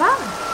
ça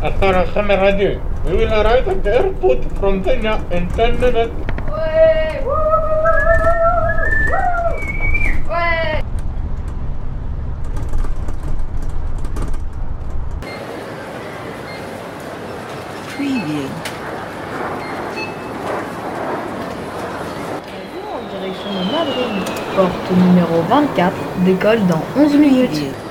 Summer Radio, we will arrive at the airport from Kenya in 10 minutes. Ouais Ouais Preview. En direction de Madrid. Porte numéro 24, décolle dans 11 minutes.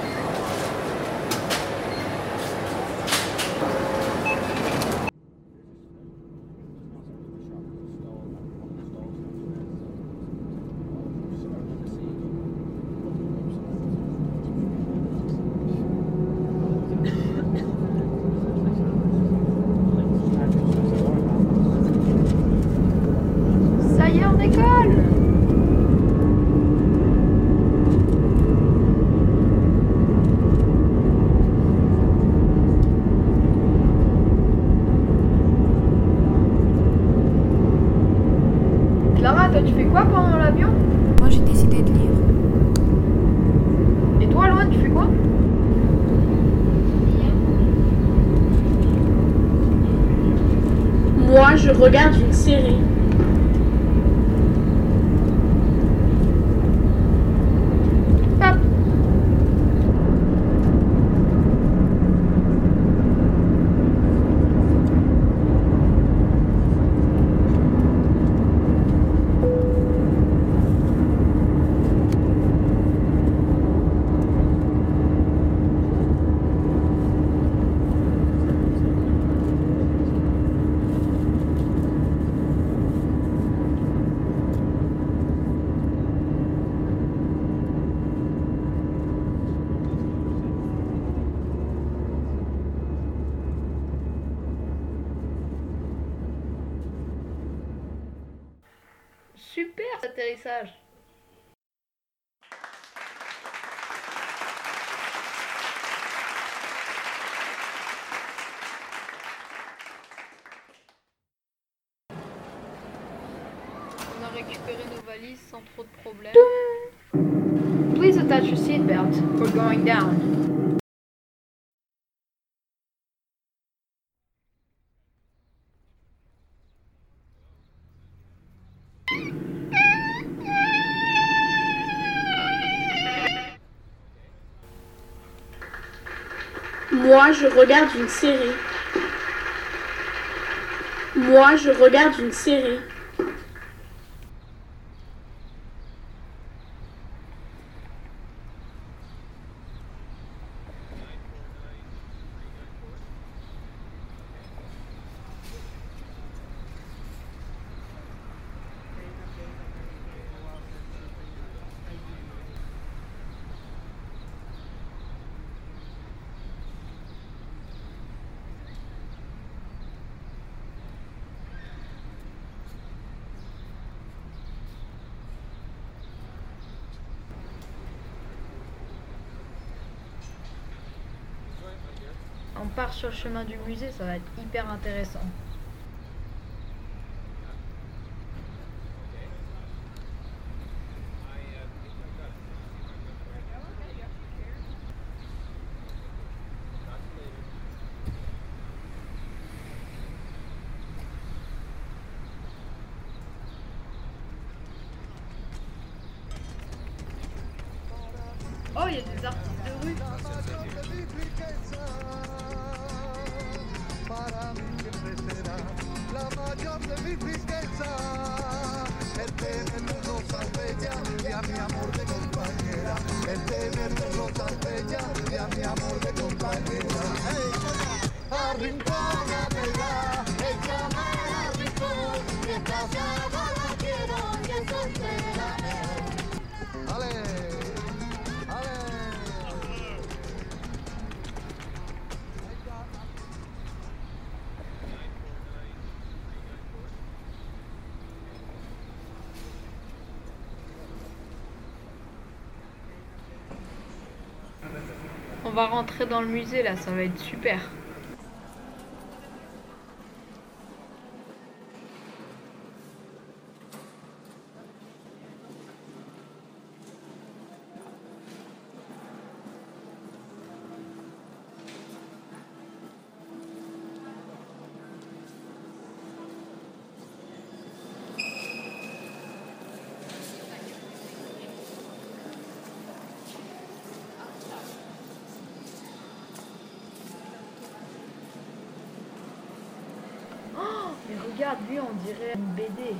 Je regarde une série. Super cet atterrissage On a récupéré nos valises sans trop de problèmes. Please attach your seatbelt. We're going down. Moi, je regarde une série. Moi, je regarde une série. Part sur le chemin du musée, ça va être hyper intéressant. Oh, il y a des artistes de rue. para mí siempre será la mayor de mi tristeza. El tenerte rosas bella y a mi amor de compañera. El tenerte rosas bella y a mi amor de compañera. Hey. Va rentrer dans le musée là, ça va être super. Oh, mais regarde, lui, on dirait une BD.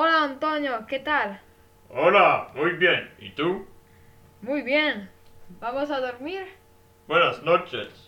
Hola Antonio, ¿qué tal? Hola, muy bien. ¿Y tú? Muy bien. ¿Vamos a dormir? Buenas noches.